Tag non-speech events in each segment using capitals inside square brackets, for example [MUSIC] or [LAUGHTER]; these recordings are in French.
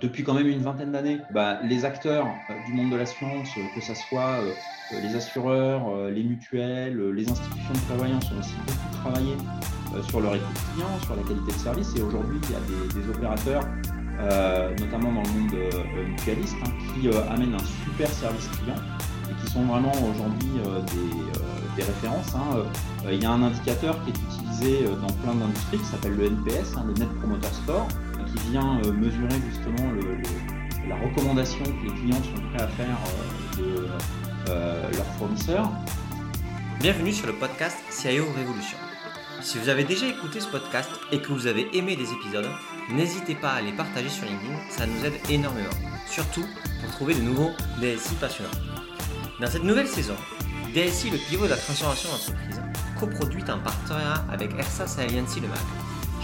depuis quand même une vingtaine d'années, bah, les acteurs du monde de l'assurance, que ce soit les assureurs, les mutuelles, les institutions de prévoyance ont aussi beaucoup travaillé sur leur écoute client, sur la qualité de service. Et aujourd'hui, il y a des, opérateurs, notamment dans le monde mutualiste, hein, qui amènent un super service client et qui sont vraiment aujourd'hui des, références. Hein. il y a un indicateur qui est utilisé dans plein d'industries qui s'appelle le NPS, hein, le Net Promoter Score qui vient euh, mesurer justement la recommandation que les clients sont prêts à faire euh, de euh, leurs fournisseurs. Bienvenue sur le podcast CIO Révolution. Si vous avez déjà écouté ce podcast et que vous avez aimé les épisodes, n'hésitez pas à les partager sur LinkedIn, ça nous aide énormément, surtout pour trouver de nouveaux DSI passionnants. Dans cette nouvelle saison, DSI, le pivot de la transformation d'entreprise, coproduite en partenariat avec ERSAS Alliancy Le Mag,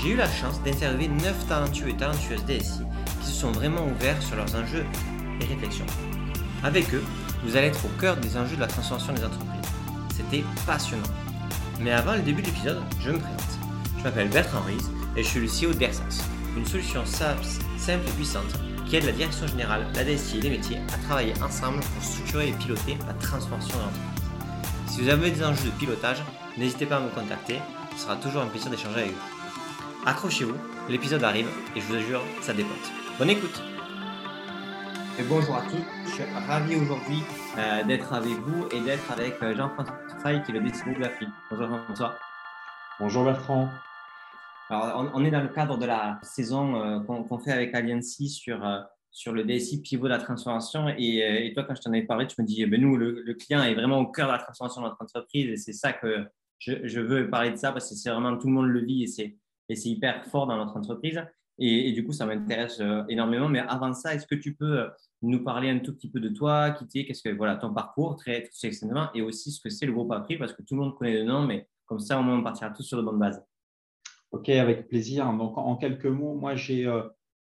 j'ai eu la chance d'interviewer 9 talentueux et talentueuses DSI qui se sont vraiment ouverts sur leurs enjeux et réflexions. Avec eux, vous allez être au cœur des enjeux de la transformation des entreprises. C'était passionnant. Mais avant le début de l'épisode, je me présente. Je m'appelle Bertrand Ries et je suis le CEO d'Ersas, une solution SaaS simple et puissante qui aide la direction générale, la DSI et les métiers à travailler ensemble pour structurer et piloter la transformation de l'entreprise. Si vous avez des enjeux de pilotage, n'hésitez pas à me contacter, ce sera toujours un plaisir d'échanger avec vous. Accrochez-vous, l'épisode arrive et je vous assure, ça dépote. Bonne écoute et Bonjour à tous, je suis ravi aujourd'hui euh, d'être avec vous et d'être avec euh, Jean-François Fay qui est le DCO de la FIL. Bonjour Jean-François. Bonjour Bertrand. Alors, on, est dans le cadre de la saison euh, qu'on fait avec Alliancy sur, sur le DSI pivot de la transformation. Et, toi, quand je t'en avais parlé, tu me dis, ben nous, le, client est vraiment au cœur de la transformation de notre entreprise et c'est ça que je, je, veux parler de ça parce que c'est vraiment tout le monde le vit et c'est et c'est hyper fort dans notre entreprise. Et, du coup, ça m'intéresse euh, énormément. Mais avant ça, est-ce que tu peux euh, nous parler un tout petit peu de toi, qui qu'est-ce que voilà ton parcours très, très extrêmement, et aussi ce que c'est le groupe April, parce que tout le monde connaît le nom, mais comme ça, au moins, on partira tous sur de bonnes bases. Ok, avec plaisir. Donc, en quelques mots, moi, j'ai euh,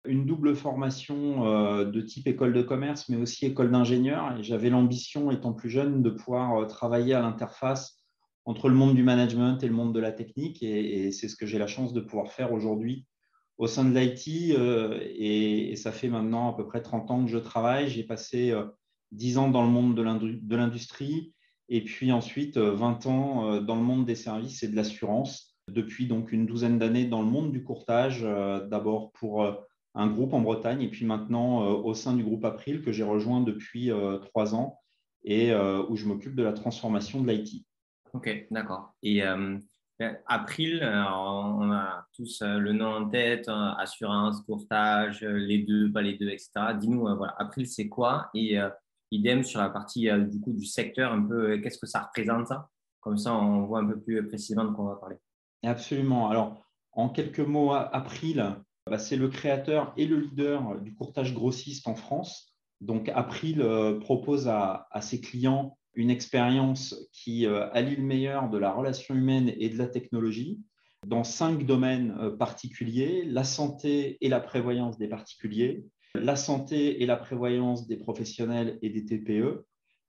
une double formation de type école de commerce, mais aussi école d'ingénieur. Et j'avais l'ambition, étant plus jeune, de pouvoir travailler à l'interface entre le monde du management et le monde de la technique. Et, c'est ce que j'ai la chance de pouvoir faire aujourd'hui au sein de l'IT. Euh, et, ça fait maintenant à peu près 30 ans que je travaille. J'ai passé 10 euh, ans dans le monde de l'industrie et puis ensuite 20 euh, ans dans le monde des services et de l'assurance. Depuis donc une douzaine d'années dans le monde du courtage, d'abord pour un groupe en Bretagne et puis maintenant au sein du groupe April que j'ai rejoint depuis trois ans et où je m'occupe de la transformation de l'IT. Ok, d'accord. Et euh, ben, April, on a tous euh, le nom en tête, hein, assurance, courtage, les deux, pas les deux, etc. Dis-nous, euh, voilà, April, c'est quoi? Et idem sur la partie du coup du secteur, un peu, qu'est-ce que ça représente Comme ça, on voit un peu plus précisément de quoi on va parler. Absolument. Alors, en quelques mots, April, bah, c'est le créateur et le leader du courtage grossiste en France. Donc, April propose à ses clients une expérience qui euh, allie le meilleur de la relation humaine et de la technologie dans cinq domaines euh, particuliers, la santé et la prévoyance des particuliers, la santé et la prévoyance des professionnels et des TPE,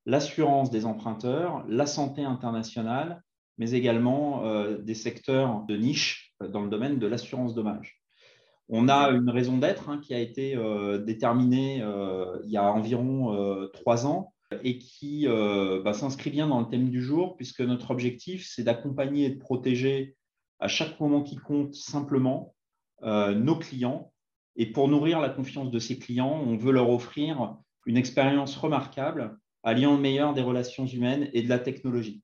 l'assurance des emprunteurs, la santé internationale, mais également euh, des secteurs de niche dans le domaine de l'assurance dommage. On a une raison d'être hein, qui a été déterminée il y a environ trois ans et qui euh, bah, s'inscrit bien dans le thème du jour, puisque notre objectif, c'est d'accompagner et de protéger à chaque moment qui compte simplement euh, nos clients. Et pour nourrir la confiance de ces clients, on veut leur offrir une expérience remarquable, alliant le meilleur des relations humaines et de la technologie.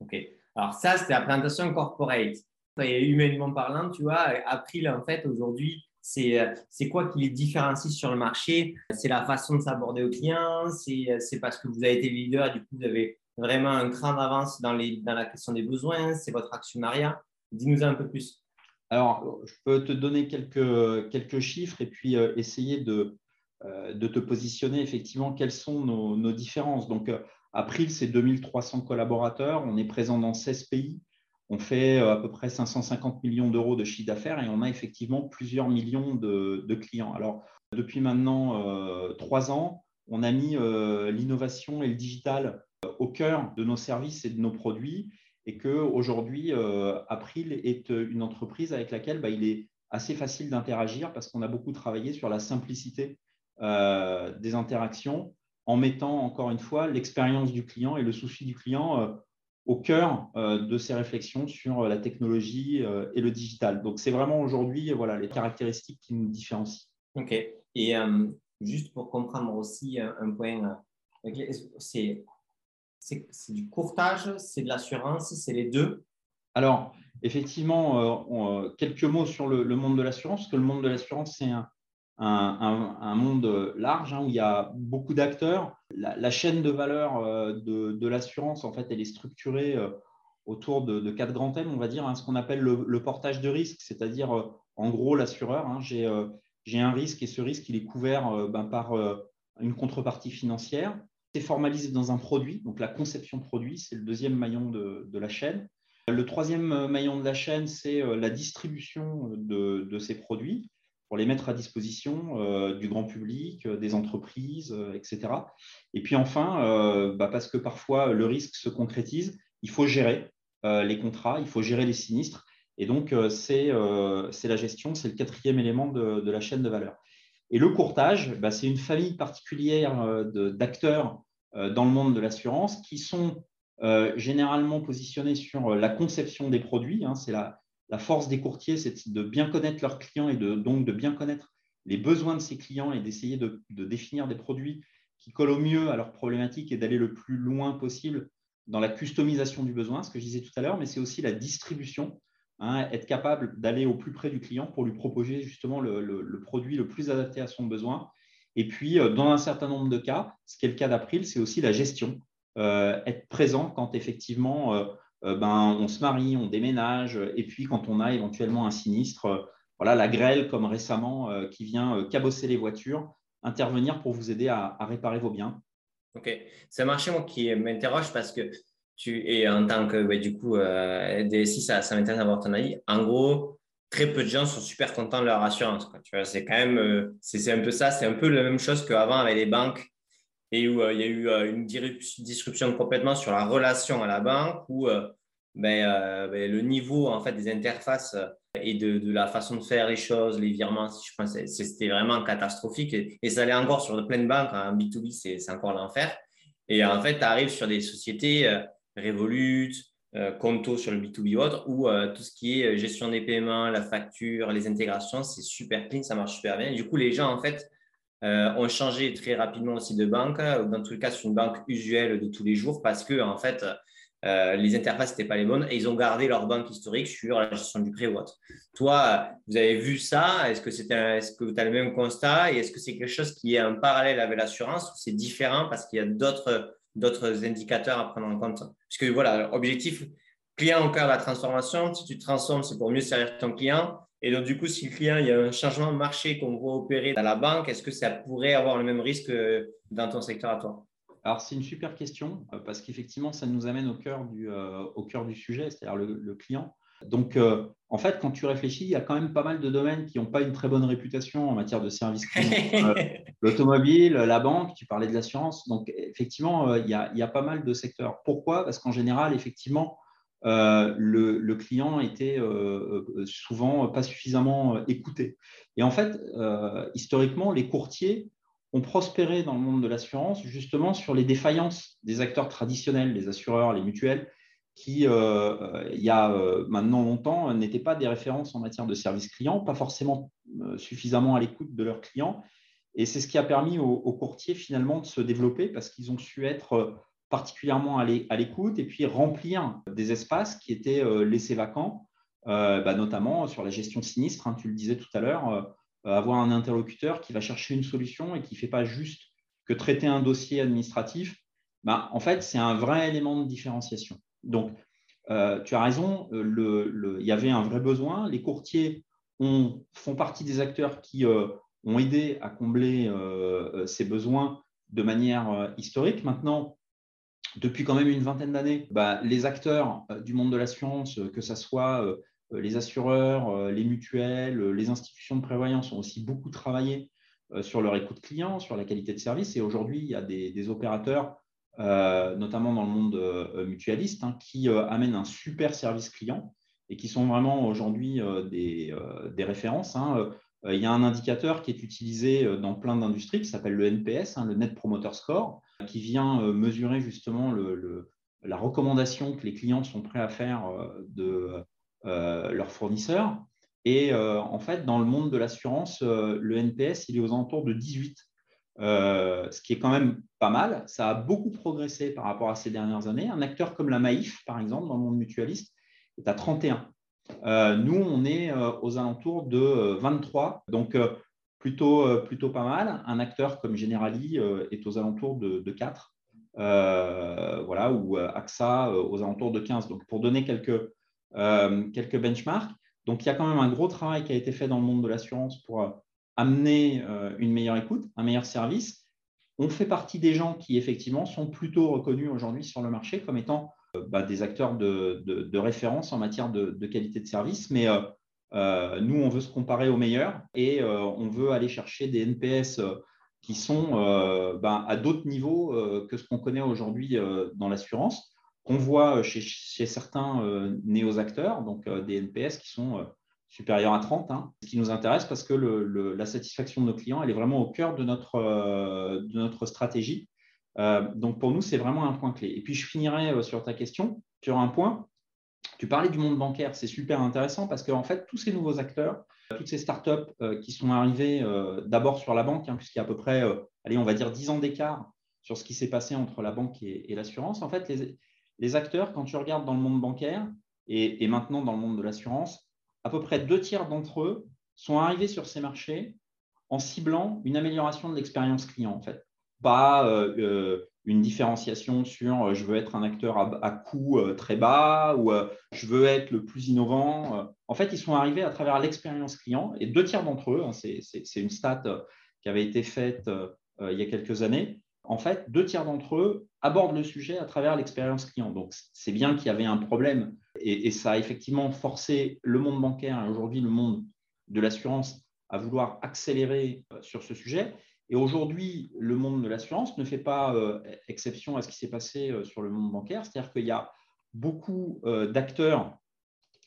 OK. Alors ça, c'était la présentation corporate. Et humainement parlant, tu vois, April, en fait, aujourd'hui, c'est quoi qui les différencie sur le marché? C'est la façon de s'aborder aux clients, euh, c'est parce que vous avez été leader et du coup, vous avez vraiment un cran d'avance dans, dans la question des besoins, c'est votre actionnariat? Dis-nous un peu plus. Alors, je peux te donner quelques, quelques chiffres et puis euh, essayer de, de te positionner effectivement quelles sont nos, nos différences. Donc, April, c'est 2300 collaborateurs, on est présent dans 16 pays. On fait euh, à peu près 550 millions d'euros de chiffre d'affaires et on a effectivement plusieurs millions de, clients. Alors, depuis maintenant euh, trois ans, on a mis euh, l'innovation et le digital au cœur de nos services et de nos produits et qu'aujourd'hui, April est une entreprise avec laquelle bah, il est assez facile d'interagir parce qu'on a beaucoup travaillé sur la simplicité des interactions en mettant encore une fois l'expérience du client et le souci du client au cœur de ses réflexions sur la technologie et le digital. Donc, c'est vraiment aujourd'hui voilà, les caractéristiques qui nous différencient. OK. Et juste pour comprendre aussi un point, c'est c'est du courtage, c'est de l'assurance, c'est les deux? Alors, effectivement, euh, euh, quelques mots sur le, monde de l'assurance, parce que le monde de l'assurance, c'est un, monde large hein, où il y a beaucoup d'acteurs. La, chaîne de valeur euh, de, l'assurance, en fait, elle est structurée autour de, quatre grands thèmes, on va dire, hein, ce qu'on appelle le, portage de risque, c'est-à-dire, en gros, l'assureur, hein, j'ai un risque et ce risque, il est couvert ben, par une contrepartie financière c'est formalisé dans un produit. Donc la conception produit, c'est le deuxième maillon de, la chaîne. Le troisième maillon de la chaîne, c'est euh, la distribution de, ces produits pour les mettre à disposition euh, du grand public, euh, des entreprises, etc. Et puis enfin, bah, parce que parfois le risque se concrétise, il faut gérer les contrats, il faut gérer les sinistres. Et donc, c'est la gestion, c'est le quatrième élément de, la chaîne de valeur. Et le courtage, bah, c'est une famille particulière d'acteurs euh, dans le monde de l'assurance qui sont euh, généralement positionnés sur euh, la conception des produits. Hein. c'est la, force des courtiers, c'est de bien connaître leurs clients et donc de bien connaître les besoins de ces clients et d'essayer de, définir des produits qui collent au mieux à leurs problématiques et d'aller le plus loin possible dans la customisation du besoin, ce que je disais tout à l'heure, mais c'est aussi la distribution, hein, être capable d'aller au plus près du client pour lui proposer justement le, produit le plus adapté à son besoin et puis, euh, dans un certain nombre de cas, ce qui est le cas d'April, c'est aussi la gestion. Euh, être présent quand effectivement euh, ben, on se marie, on déménage, et puis quand on a éventuellement un sinistre, voilà, la grêle comme récemment qui vient cabosser les voitures, intervenir pour vous aider à, réparer vos biens. Ok, c'est un marché qui m'interroge parce que tu es en tant que du coup DSI, ça, ça m'intéresse d'avoir ton avis. En gros, très peu de gens sont super contents de leur assurance. C'est quand même, euh, c'est un peu ça, c'est un peu la même chose qu'avant avec les banques et où euh, il y a eu euh, une disruption complètement sur la relation à la banque où ben, ben, le niveau en fait des interfaces et de, la façon de faire les choses, les virements, c'était vraiment catastrophique et, ça allait encore sur de banques. En B2B, c'est encore l'enfer. Et en fait, tu arrives sur des sociétés Revolut, euh, Conto sur le B2B ou autre, euh, tout ce qui est euh, gestion des paiements, la facture, les intégrations, c'est super clean, ça marche super bien. du coup, les gens, en fait, ont changé très rapidement aussi de banque, dans tous les cas, sur une banque usuelle de tous les jours, parce que, en fait, les interfaces n'étaient pas les bonnes et ils ont gardé leur banque historique sur la gestion du prêt ou autre. Toi, vous avez vu ça? Est-ce que, est est que tu as le même constat? Et est-ce que c'est quelque chose qui est en parallèle avec l'assurance ou c'est différent parce qu'il y a d'autres d'autres indicateurs à prendre en compte? Puisque voilà, objectif, client au cœur de la transformation, si tu te transformes, c'est pour mieux servir ton client. Et donc, du coup, si le client, il y a un changement de marché qu'on voit opérer dans la banque, est-ce que ça pourrait avoir le même risque dans ton secteur à toi? Alors, c'est une super question euh, parce qu'effectivement, ça nous amène au cœur du, euh, au cœur du sujet, c'est-à-dire le, client. Donc, euh, en fait, quand tu réfléchis, il y a quand même pas mal de domaines qui n'ont pas une très bonne réputation en matière de services [LAUGHS] euh, L'automobile, la banque, tu parlais de l'assurance. Donc, effectivement, euh, il, y a, pas mal de secteurs. Pourquoi? Parce qu'en général, effectivement, le, client était souvent pas suffisamment écouté. Et en fait, historiquement, les courtiers ont prospéré dans le monde de l'assurance justement sur les défaillances des acteurs traditionnels, les assureurs, les mutuelles, qui, euh, il y a euh, maintenant longtemps, n'étaient pas des références en matière de service client, pas forcément euh, suffisamment à l'écoute de leurs clients. Et c'est ce qui a permis aux, courtiers finalement de se développer parce qu'ils ont su être particulièrement à l'écoute et puis remplir des espaces qui étaient laissés vacants, bah, notamment sur la gestion sinistre. Hein, tu le disais tout à l'heure, avoir un interlocuteur qui va chercher une solution et qui ne fait pas juste que traiter un dossier administratif. Bah, en fait, c'est un vrai élément de différenciation. Donc, euh, tu as raison, euh, il y avait un vrai besoin. Les courtiers font partie des acteurs qui euh, ont aidé à combler ces besoins de manière historique. Maintenant, depuis quand même une vingtaine d'années, bah, les acteurs du monde de l'assurance, que ce soit les assureurs, les mutuelles, les institutions de prévoyance, ont aussi beaucoup travaillé sur leur écoute client, sur la qualité de service. Et aujourd'hui, il y a des opérateurs euh, notamment dans le monde euh, mutualiste, hein, qui euh, amène un super service client et qui sont vraiment aujourd'hui des, des, références. Hein. Il y a un indicateur qui est utilisé dans plein d'industries qui s'appelle le NPS, hein, le Net Promoter Score, qui vient mesurer justement la recommandation que les clients sont prêts à faire de leurs fournisseurs. Et en fait, dans le monde de l'assurance, le NPS, il est aux alentours de 18. Euh, ce qui est quand même pas mal. Ça a beaucoup progressé par rapport à ces dernières années. Un acteur comme la Maïf, par exemple, dans le monde mutualiste, est à 31. Euh, nous, on est euh, aux alentours de 23, donc plutôt, plutôt pas mal. Un acteur comme Generali est aux alentours de, 4, voilà, ou AXA aux alentours de 15. Donc, pour donner quelques, quelques benchmarks, donc il y a quand même un gros travail qui a été fait dans le monde de l'assurance pour amener euh, une meilleure écoute, un meilleur service. On fait partie des gens qui, effectivement, sont plutôt reconnus aujourd'hui sur le marché comme étant euh, bah, des acteurs de, référence en matière de, qualité de service. Mais euh, nous, on veut se comparer aux meilleurs et on veut aller chercher des NPS qui sont bah, à d'autres niveaux que ce qu'on connaît aujourd'hui dans l'assurance, qu'on voit chez, certains néo-acteurs, donc des NPS qui sont supérieur à 30. Hein. Ce qui nous intéresse parce que la satisfaction de nos clients, elle est vraiment au cœur de notre, euh, stratégie. Euh, donc pour nous, c'est vraiment un point clé. Et puis je finirai euh, sur ta question, sur un point. Tu parlais du monde bancaire, c'est super intéressant parce qu'en fait, tous ces nouveaux acteurs, toutes ces startups qui sont arrivées d'abord sur la banque, hein, puisqu'il y a à peu près, allez, on va dire 10 ans d'écart sur ce qui s'est passé entre la banque et, l'assurance. En fait, les, acteurs, quand tu regardes dans le monde bancaire et maintenant dans le monde de l'assurance, à peu près deux tiers d'entre eux sont arrivés sur ces marchés en ciblant une amélioration de l'expérience client, en fait. Pas euh, euh, une différenciation sur euh, je veux être un acteur à, coût très bas ou je veux être le plus innovant. En fait, ils sont arrivés à travers l'expérience client et deux tiers d'entre eux, hein, c'est une stat qui avait été faite il y a quelques années, en fait, deux tiers d'entre eux abordent le sujet à travers l'expérience client. Donc, c'est bien qu'il y avait un problème et, ça a effectivement forcé le monde bancaire et aujourd'hui le monde de l'assurance à vouloir accélérer euh, sur ce sujet. Et aujourd'hui, le monde de l'assurance ne fait pas euh, exception à ce qui s'est passé euh, sur le monde bancaire. C'est-à-dire qu'il y a beaucoup d'acteurs,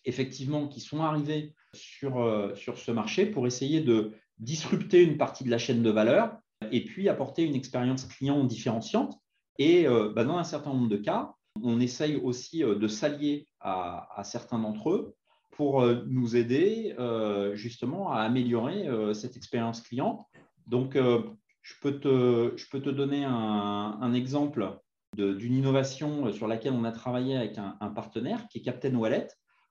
effectivement, qui sont arrivés sur, sur ce marché pour essayer de disrupter une partie de la chaîne de valeur et puis apporter une expérience client différenciante. Et bah, dans un certain nombre de cas, on essaye aussi de s'allier à, certains d'entre eux pour euh, nous aider euh, justement à améliorer euh, cette expérience client. Donc, je peux, te, je peux te donner un, exemple d'une innovation sur laquelle on a travaillé avec un, partenaire qui est Captain Wallet.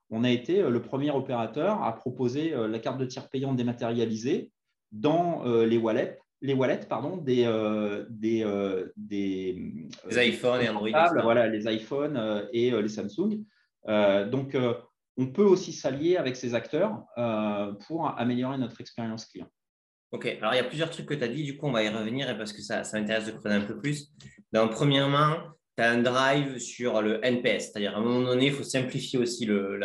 On a été le premier opérateur à proposer la carte de tir payant dématérialisée dans les wallets les wallets pardon, des, des, des, iPhones et Android. Voilà, les iPhones et les Samsung. Euh, donc, euh, on peut aussi s'allier avec ces acteurs euh, pour améliorer notre expérience client. Ok, alors il y a plusieurs trucs que tu as dit, du coup on va y revenir parce que ça, ça m'intéresse de creuser un peu plus. Premièrement, tu as un drive sur le NPS, c'est-à-dire à un moment donné, il faut simplifier aussi le,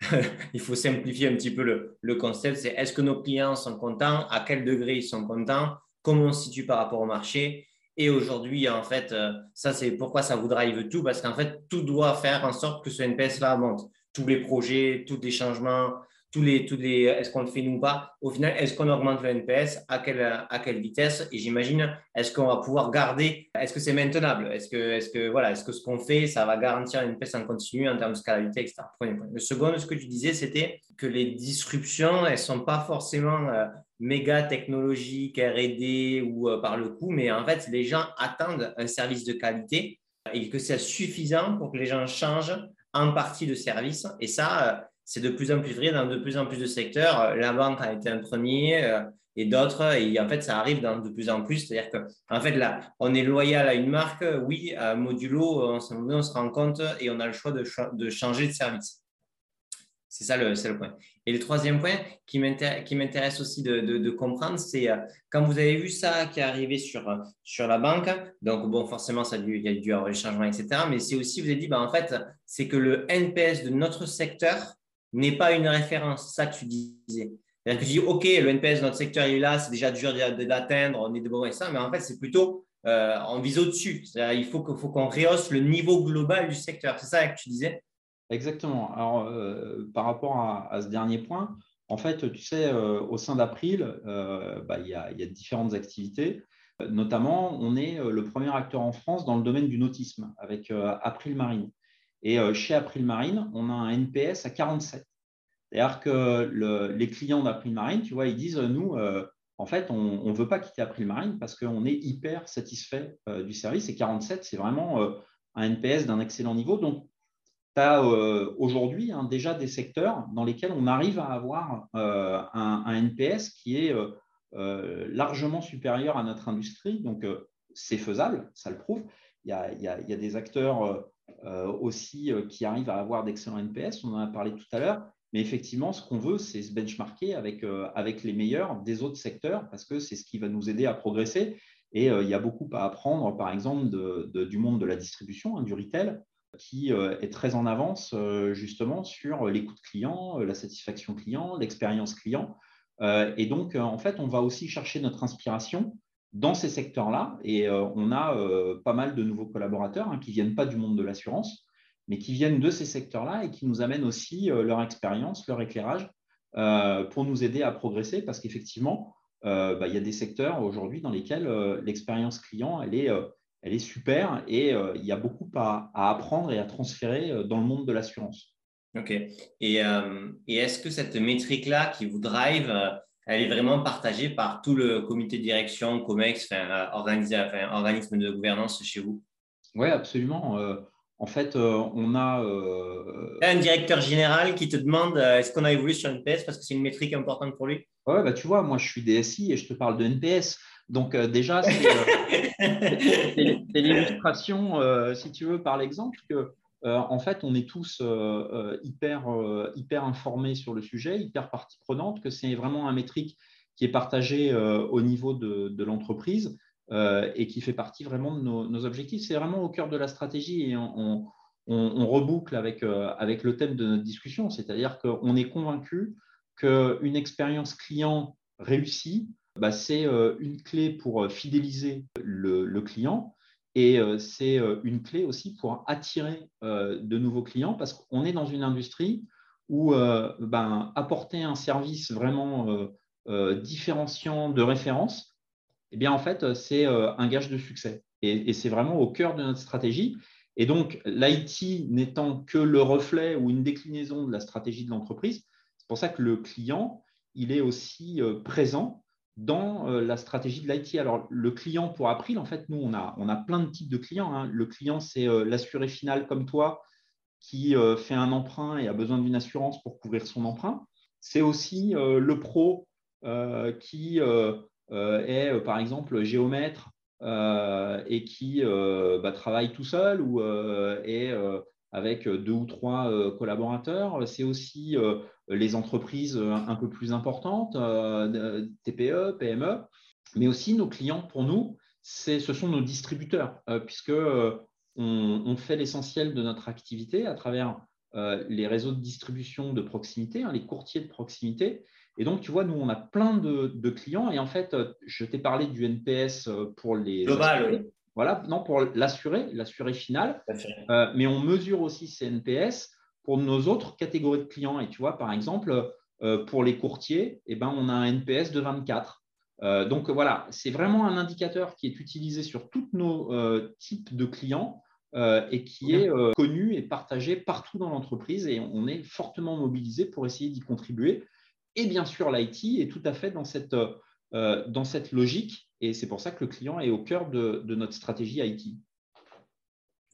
[LAUGHS] il faut simplifier un petit peu le, le concept, c'est est-ce que nos clients sont contents, à quel degré ils sont contents, comment on se situe par rapport au marché et aujourd'hui, en fait, euh, ça, c'est pourquoi ça vous drive tout, parce qu'en fait, tout doit faire en sorte que ce NPS-là monte. Tous les projets, tous les changements, tous les, tous les est-ce qu'on le fait nous ou pas? Au final, est-ce qu'on augmente le NPS à quelle, à quelle vitesse? Et j'imagine, est-ce qu'on va pouvoir garder? Est-ce que c'est maintenable? Est-ce que, est-ce que, voilà, est-ce que ce qu'on fait, ça va garantir un NPS en continu en termes de scalabilité, etc. Premier point. Le second, ce que tu disais, c'était que les disruptions, elles ne sont pas forcément euh, méga technologique, RD ou euh, par le coup, mais en fait, les gens attendent un service de qualité et que c'est suffisant pour que les gens changent en partie de service. Et ça, euh, c'est de plus en plus vrai dans de plus en plus de secteurs. La banque a été un premier euh, et d'autres, et en fait, ça arrive dans de plus en plus. C'est-à-dire que, en fait, là, on est loyal à une marque, oui, à Modulo, on, se rend compte et on a le choix de, changer de service. C'est ça le, le, point. Et le troisième point qui m'intéresse aussi de, comprendre, c'est euh, quand vous avez vu ça qui est arrivé sur, euh, sur la banque, donc bon, forcément, ça il y a dû avoir des etc. Mais c'est aussi, vous avez dit, bah, en fait, c'est que le NPS de notre secteur n'est pas une référence, ça que tu disais. Tu dis, OK, le NPS de notre secteur il est là, c'est déjà dur de l'atteindre, on est de bon et ça, mais en fait, c'est plutôt euh, en vise au-dessus. Il faut qu'on faut rehausse le niveau global du secteur. C'est ça que tu disais? Exactement. Alors, par rapport à, ce dernier point, en fait, tu sais, au sein d'April, bah, il y, a différentes activités. Notamment, on est le premier acteur en France dans le domaine du nautisme avec April Marine. Et chez April Marine, on a un NPS à 47. C'est-à-dire que les clients d'April Marine, tu vois, ils disent, nous, en fait, on ne veut pas quitter April Marine parce qu'on est hyper satisfait du service. Et 47, c'est vraiment un NPS d'un excellent niveau. Donc, tu as aujourd'hui hein, déjà des secteurs dans lesquels on arrive à avoir un, NPS qui est largement supérieur à notre industrie. Donc, c'est faisable, ça le prouve. Il y a des acteurs aussi qui arrivent à avoir d'excellents NPS, on en a parlé tout à l'heure. Mais effectivement, ce qu'on veut, c'est se benchmarker avec, euh, avec les meilleurs des autres secteurs parce que c'est ce qui va nous aider à progresser. Et euh, il y a beaucoup à apprendre, par exemple, du monde de la distribution, hein, du retail, qui euh, est très en avance justement sur l'écoute client, la satisfaction client, l'expérience client. et donc, en fait, on va aussi chercher notre inspiration dans ces secteurs-là. Et on a pas mal de nouveaux collaborateurs hein, qui ne viennent pas du monde de l'assurance, mais qui viennent de ces secteurs-là et qui nous amènent aussi euh, leur expérience, leur éclairage euh, pour nous aider à progresser parce qu'effectivement, euh, bah, il y a des secteurs aujourd'hui dans lesquels l'expérience client, elle est, elle est super et il y a beaucoup à, apprendre et à transférer dans le monde de l'assurance. OK. Et, et est-ce que cette métrique-là qui vous drive, elle est vraiment partagée par tout le comité de direction, COMEX, enfin, organisme de gouvernance chez vous Oui, absolument. En fait, euh, on a. Euh, un directeur général qui te demande euh, est-ce qu'on a évolué sur NPS parce que c'est une métrique importante pour lui? Oui, bah, tu vois, moi je suis DSI et je te parle de NPS. Donc, déjà, c'est [LAUGHS] l'illustration, si tu veux, par l'exemple, que en fait, on est tous hyper, hyper informés sur le sujet, hyper partie prenante, que c'est vraiment un métrique qui est partagé au niveau de, l'entreprise euh, et qui fait partie vraiment de nos, objectifs. C'est vraiment au cœur de la stratégie et on, reboucle avec, euh, avec le thème de notre discussion, c'est-à-dire qu'on est convaincu qu'une expérience client réussie, bah, c'est euh, une clé pour fidéliser le, client et c'est une clé aussi pour attirer de nouveaux clients parce qu'on est dans une industrie où ben, apporter un service vraiment différenciant de référence, eh bien, en fait, euh, c'est euh, un gage de succès. Et, c'est vraiment au cœur de notre stratégie. Et donc, l'IT n'étant que le reflet ou une déclinaison de la stratégie de l'entreprise, c'est pour ça que le client, il est aussi euh, présent dans la stratégie de l'IT. Alors, le client pour April, en fait, nous, on a, on a plein de types de clients. Hein. Le client, c'est l'assuré final comme toi qui fait un emprunt et a besoin d'une assurance pour couvrir son emprunt. C'est aussi le pro qui euh, est euh, par exemple géomètre euh, et qui bah, travaille tout seul ou est avec deux ou trois collaborateurs. C'est aussi les entreprises un peu plus importantes, TPE, PME, mais aussi nos clients pour nous, ce sont nos distributeurs, puisque on, fait l'essentiel de notre activité à travers les réseaux de distribution de proximité, hein, les courtiers de proximité, et donc, tu vois, nous, on a plein de, clients. Et en fait, euh, je t'ai parlé du NPS euh, pour les. Global, Voilà, non, pour l'assuré, l'assuré final. Euh, mais on mesure aussi ces NPS pour nos autres catégories de clients. Et tu vois, par exemple, pour les courtiers, eh ben, on a un NPS de 24. donc voilà, c'est vraiment un indicateur qui est utilisé sur tous nos types de clients et qui est connu et partagé partout dans l'entreprise. Et on est fortement mobilisé pour essayer d'y contribuer et bien sûr, l'IT est tout à fait dans cette, euh, dans cette logique. Et c'est pour ça que le client est au cœur de, notre stratégie IT.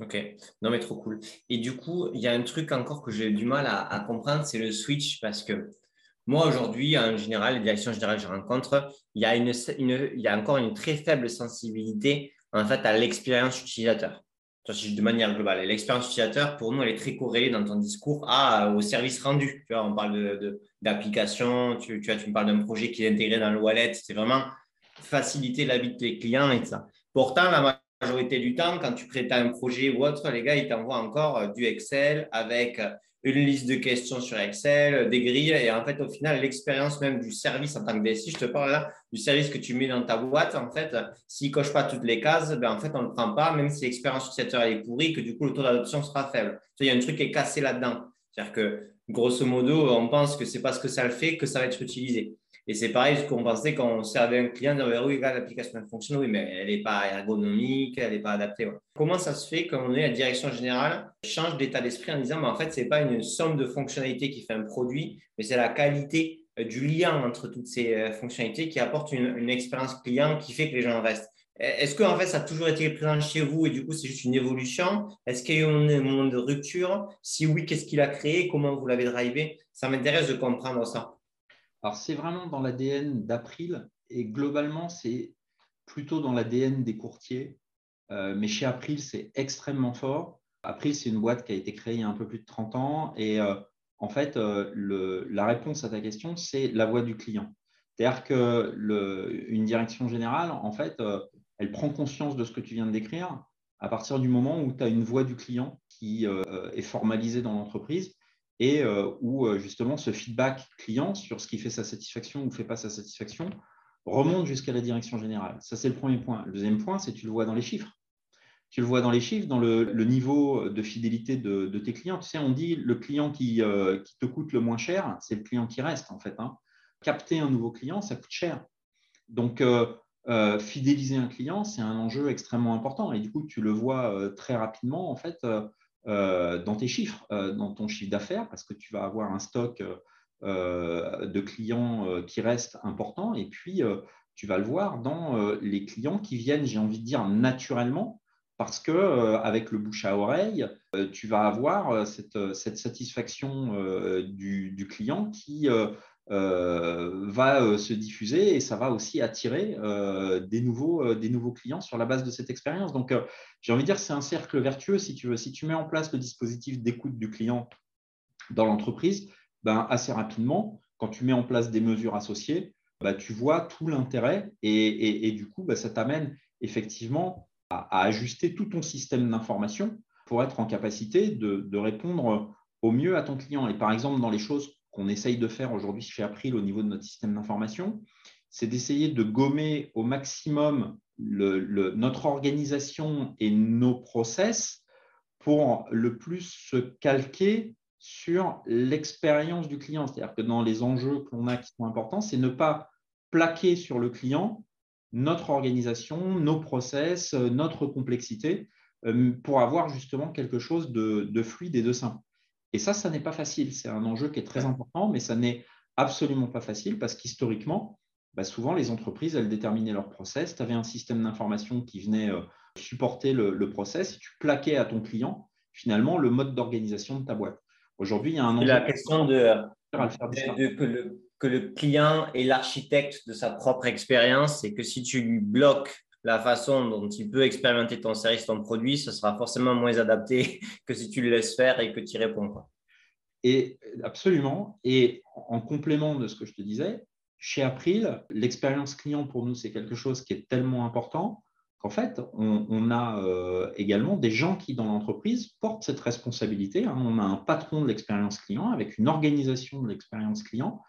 Ok, non mais trop cool. Et du coup, il y a un truc encore que j'ai du mal à, comprendre, c'est le switch parce que moi aujourd'hui, en général, les directions générales que je rencontre, il y, a une, il y a encore une très faible sensibilité en fait à l'expérience utilisateur de manière globale. L'expérience utilisateur, pour nous, elle est très corrélée dans ton discours à, au service rendu. Tu vois, on parle d'application, de, tu, tu, tu me parles d'un projet qui est intégré dans le wallet. C'est vraiment faciliter la vie de tes clients et ça. Pourtant, la majorité du temps, quand tu prétends un projet ou autre, les gars, ils t'envoient encore euh, du Excel avec une liste de questions sur Excel, des grilles. Et en fait, au final, l'expérience même du service en tant que DSI, je te parle là, du service que tu mets dans ta boîte, en fait, s'il ne coche pas toutes les cases, ben, en fait, on ne le prend pas, même si l'expérience utilisateur est pourrie, que du coup, le taux d'adoption sera faible. Il y a un truc qui est cassé là-dedans. C'est-à-dire que, grosso modo, on pense que c'est parce que ça le fait que ça va être utilisé. Et c'est pareil, ce qu'on pensait quand on servait un client, de oui, l'application fonctionne, oui, mais elle n'est pas ergonomique, elle n'est pas adaptée. Comment ça se fait qu'on est la direction générale change d'état d'esprit en disant, mais en fait, ce n'est pas une somme de fonctionnalités qui fait un produit, mais c'est la qualité euh, du lien entre toutes ces euh, fonctionnalités qui apporte une, expérience client qui fait que les gens restent. Est-ce que en fait, ça a toujours été présent chez vous et du coup, c'est juste une évolution? Est-ce qu'il y a eu un moment de rupture? Si oui, qu'est-ce qu'il a créé? Comment vous l'avez drivé? Ça m'intéresse de comprendre ça. Alors, c'est vraiment dans l'ADN d'April et globalement, c'est plutôt dans l'ADN des courtiers. Euh, mais chez April, c'est extrêmement fort. April, c'est une boîte qui a été créée il y a un peu plus de 30 ans. Et euh, en fait, euh, la réponse à ta question, c'est la voix du client. C'est-à-dire qu'une direction générale, en fait, elle prend conscience de ce que tu viens de décrire à partir du moment où tu as une voix du client qui est formalisée dans l'entreprise et euh, où euh, justement ce feedback client sur ce qui fait sa satisfaction ou ne fait pas sa satisfaction remonte jusqu'à la direction générale. Ça, c'est le premier point. Le deuxième point, c'est tu le vois dans les chiffres. Tu le vois dans les chiffres, dans le, niveau de fidélité de, tes clients. Tu sais, on dit le client qui, euh, qui te coûte le moins cher, c'est le client qui reste, en fait. Hein. Capter un nouveau client, ça coûte cher. Donc, fidéliser un client, c'est un enjeu extrêmement important. Et du coup, tu le vois très rapidement, en fait, dans tes chiffres, euh, dans ton chiffre d'affaires, parce que tu vas avoir un stock euh, de clients qui reste important. Et puis, tu vas le voir dans les clients qui viennent, j'ai envie de dire, naturellement, parce que avec le bouche à oreille, tu vas avoir cette, satisfaction du, client qui euh, va euh, se diffuser et ça va aussi attirer euh, des, nouveaux, des nouveaux clients sur la base de cette expérience. Donc, j'ai envie de dire, c'est un cercle vertueux si tu veux. Si tu mets en place le dispositif d'écoute du client dans l'entreprise, ben, assez rapidement, quand tu mets en place des mesures associées, ben, tu vois tout l'intérêt et, du coup, ben, ça t'amène effectivement à, ajuster tout ton système d'information pour être en capacité de, de, répondre au mieux à ton client. Et par exemple, dans les choses essaye de faire aujourd'hui chez April au niveau de notre système d'information, c'est d'essayer de gommer au maximum notre organisation et nos process pour le plus se calquer sur l'expérience du client. C'est-à-dire que dans les enjeux qu'on a qui sont importants, c'est ne pas plaquer sur le client notre organisation, nos process, notre complexité, euh, pour avoir justement quelque chose de fluide et de simple. Et ça, ça n'est pas facile. C'est un enjeu qui est très important, mais ça n'est absolument pas facile parce qu'historiquement, bah, souvent, les entreprises, elles déterminaient leur process. Tu avais un système d'information qui venait euh, supporter le, process et tu plaquais à ton client, finalement, le mode d'organisation de ta boîte. Aujourd'hui, il y a un enjeu. La question de, que, le, que le client est l'architecte de sa propre expérience et que si tu lui bloques la façon dont il peut expérimenter ton service, ton produit, ce sera forcément moins adapté [LAUGHS] que si tu le laisses faire et que tu y réponds. Et absolument. Et en complément de ce que je te disais, chez April, l'expérience client pour nous, c'est quelque chose qui est tellement important qu'en fait, on, a euh, également des gens qui, dans l'entreprise, portent cette responsabilité. Hein. On a un patron de l'expérience client avec une organisation de l'expérience client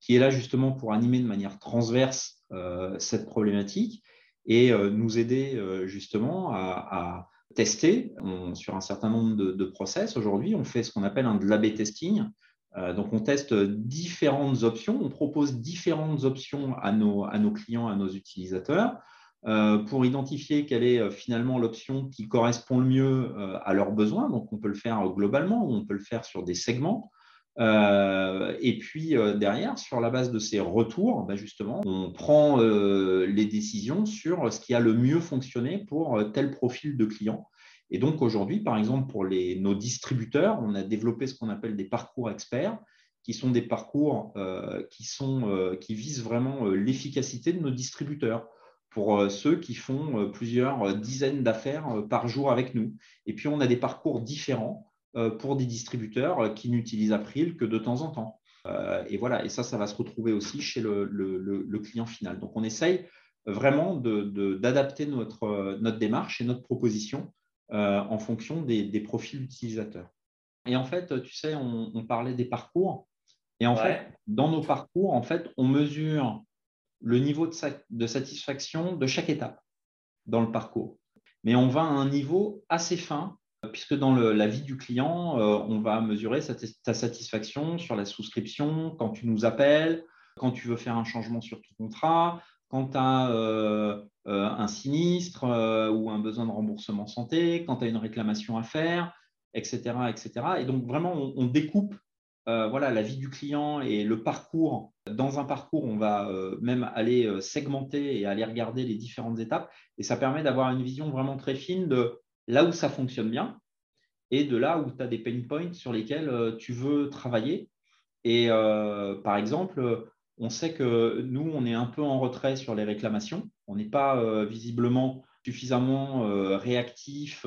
qui est là justement pour animer de manière transverse euh, cette problématique et euh, nous aider euh, justement à, tester sur un certain nombre de, process. Aujourd'hui, on fait ce qu'on appelle un l'AB testing. Euh, donc, on teste différentes options, on propose différentes options à nos clients, à nos utilisateurs, pour identifier quelle est finalement l'option qui correspond le mieux à leurs besoins. Donc, on peut le faire globalement ou on peut le faire sur des segments. Euh, et puis euh, derrière, sur la base de ces retours, bah, justement, on prend euh, les décisions sur ce qui a le mieux fonctionné pour tel profil de client. Et donc aujourd'hui, par exemple, pour nos distributeurs, on a développé ce qu'on appelle des parcours experts, qui sont des parcours qui, sont, qui visent vraiment l'efficacité de nos distributeurs pour ceux qui font plusieurs dizaines d'affaires par jour avec nous. Et puis, on a des parcours différents pour des distributeurs euh, qui n'utilisent April que de temps en temps. Euh, et voilà, et ça, ça va se retrouver aussi chez le, client final. Donc, on essaye vraiment d'adapter notre, notre démarche et notre proposition en fonction des, profils utilisateurs. Et en fait, tu sais, on, parlait des parcours. Et en fait, dans nos parcours, en fait, on mesure le niveau de, satisfaction de chaque étape dans le parcours. Mais on va à un niveau assez fin, puisque dans la vie du client, euh, on va mesurer ta satisfaction sur la souscription, quand tu nous appelles, quand tu veux faire un changement sur ton contrat, quand tu as euh, euh, un sinistre ou un besoin de remboursement santé, quand tu as une réclamation à faire, etc. etc. Et donc, vraiment, on découpe euh, voilà, la vie du client et le parcours. Dans un parcours, on va même aller segmenter et aller regarder les différentes étapes. Et ça permet d'avoir une vision vraiment très fine de là où ça fonctionne bien et de là où tu as des pain points sur lesquels tu veux travailler. Et par exemple, on sait que nous, on est un peu en retrait sur les réclamations. On n'est pas visiblement suffisamment réactif,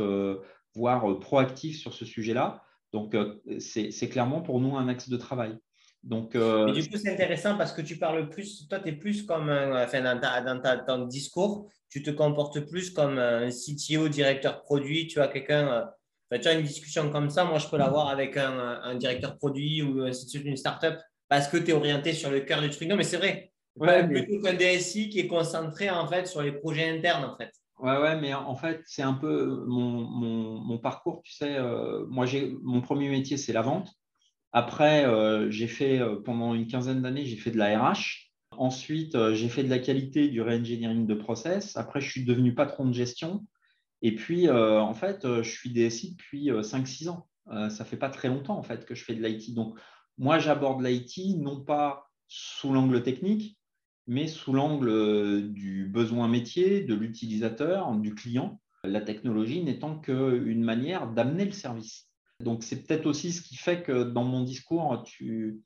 voire proactif sur ce sujet-là. Donc, euh, c'est clairement pour nous un axe de travail. Donc, euh, du coup, c'est intéressant parce que tu parles plus, toi, tu es plus comme, enfin, dans, ta, dans ton discours, tu te comportes plus comme un CTO, directeur produit, tu as quelqu'un, euh, tu as une discussion comme ça, moi, je peux l'avoir avec un, directeur produit ou un CTO d'une startup parce que tu es orienté sur le cœur du truc. Non, mais c'est vrai. Ouais, plutôt qu'un DSI qui est concentré en fait sur les projets internes en fait. Ouais, ouais, mais en fait, c'est un peu mon, parcours. Tu sais, euh, moi, mon premier métier, c'est la vente. Après, euh, j'ai fait euh, pendant une quinzaine d'années, j'ai fait de la RH. Ensuite, j'ai fait de la qualité, du re-engineering de process. Après, je suis devenu patron de gestion. Et puis, en fait, je suis DSI depuis 5-6 ans. ça fait pas très longtemps, en fait, que je fais de l'IT. Donc, moi, j'aborde l'IT non pas sous l'angle technique, mais sous l'angle euh, du besoin métier, de l'utilisateur, du client, la technologie n'étant qu'une manière d'amener le service. Donc, c'est peut-être aussi ce qui fait que dans mon discours, tu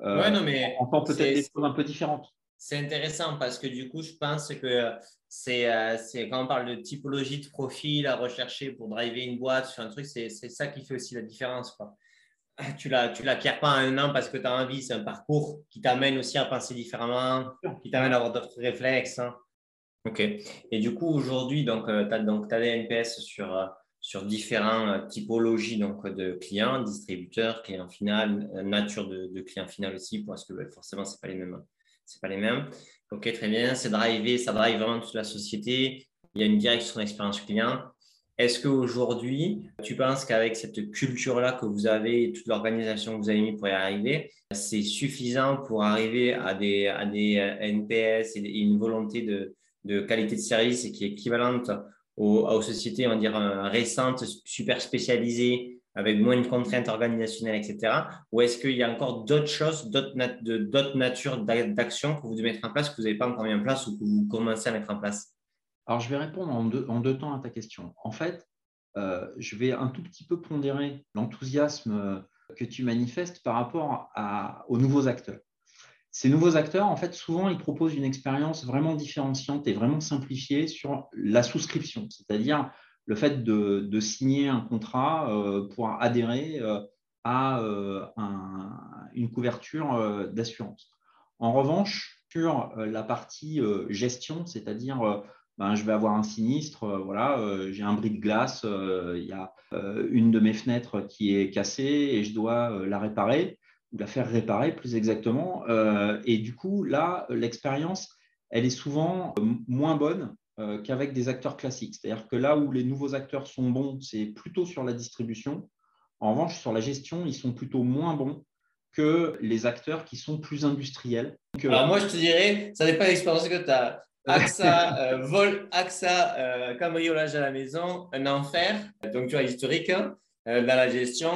euh, non, entends peut-être des choses un peu différentes. C'est intéressant parce que du coup, je pense que c'est euh, quand on parle de typologie de profil à rechercher pour driver une boîte sur un truc, c'est ça qui fait aussi la différence. Quoi tu ne l'acquiers pas en un an parce que tu as envie, c'est un parcours qui t'amène aussi à penser différemment, qui t'amène à avoir d'autres réflexes. Hein. Ok. Et du coup, aujourd'hui, donc, euh, tu as, as, des NPS sur, euh, sur différentes euh, typologies donc, de clients, distributeurs, clients final, nature de, de client final aussi, parce que ben, forcément, ce pas les mêmes. Pas les mêmes. Ok, très bien. C'est driver, ça drive vraiment toute la société. Il y a une direction d'expérience client. Est-ce qu'aujourd'hui, tu penses qu'avec cette culture-là que vous avez, toute l'organisation que vous avez mis pour y arriver, c'est suffisant pour arriver à des, à des NPS et une volonté de, de qualité de service qui est équivalente aux, sociétés, on va dire, récentes, super spécialisées, avec moins de contraintes organisationnelles, etc. Ou est-ce qu'il y a encore d'autres choses, d'autres natures d'actions que vous devez mettre en place, que vous n'avez pas encore mis en place ou que vous commencez à mettre en place? Alors, je vais répondre en deux, temps à ta question. En fait, euh, je vais un tout petit peu pondérer l'enthousiasme euh, que tu manifestes par rapport aux nouveaux acteurs. Ces nouveaux acteurs, en fait, souvent, ils proposent une expérience vraiment différenciante et vraiment simplifiée sur la souscription, c'est-à-dire le fait de, signer un contrat euh, pour adhérer à une couverture d'assurance. En revanche, sur la partie gestion, c'est-à-dire ben, je vais avoir un sinistre, euh, voilà, euh, j'ai un bris de glace, euh, il y a une de mes fenêtres qui est cassée et je dois la réparer ou la faire réparer plus exactement. et du coup, là, l'expérience, elle est souvent moins bonne qu'avec des acteurs classiques. C'est-à-dire que là où les nouveaux acteurs sont bons, c'est plutôt sur la distribution. En revanche, sur la gestion, ils sont plutôt moins bons que les acteurs qui sont plus industriels. Alors moi, je te dirais, ça n'est pas l'expérience que tu as. AXA, [LAUGHS] euh, vol, AXA, euh, cambriolage à la maison, un enfer. Donc, tu vois, historique hein, euh, dans la gestion.